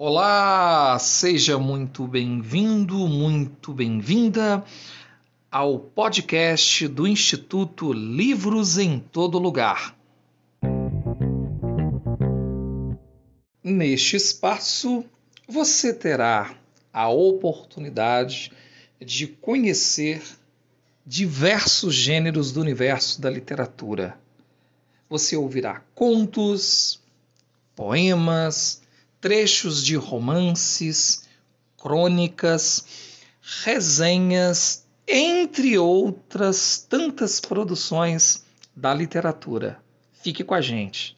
Olá, seja muito bem-vindo, muito bem-vinda ao podcast do Instituto Livros em Todo Lugar. Neste espaço, você terá a oportunidade de conhecer diversos gêneros do universo da literatura. Você ouvirá contos, poemas, trechos de romances, crônicas, resenhas, entre outras tantas produções da literatura. Fique com a gente.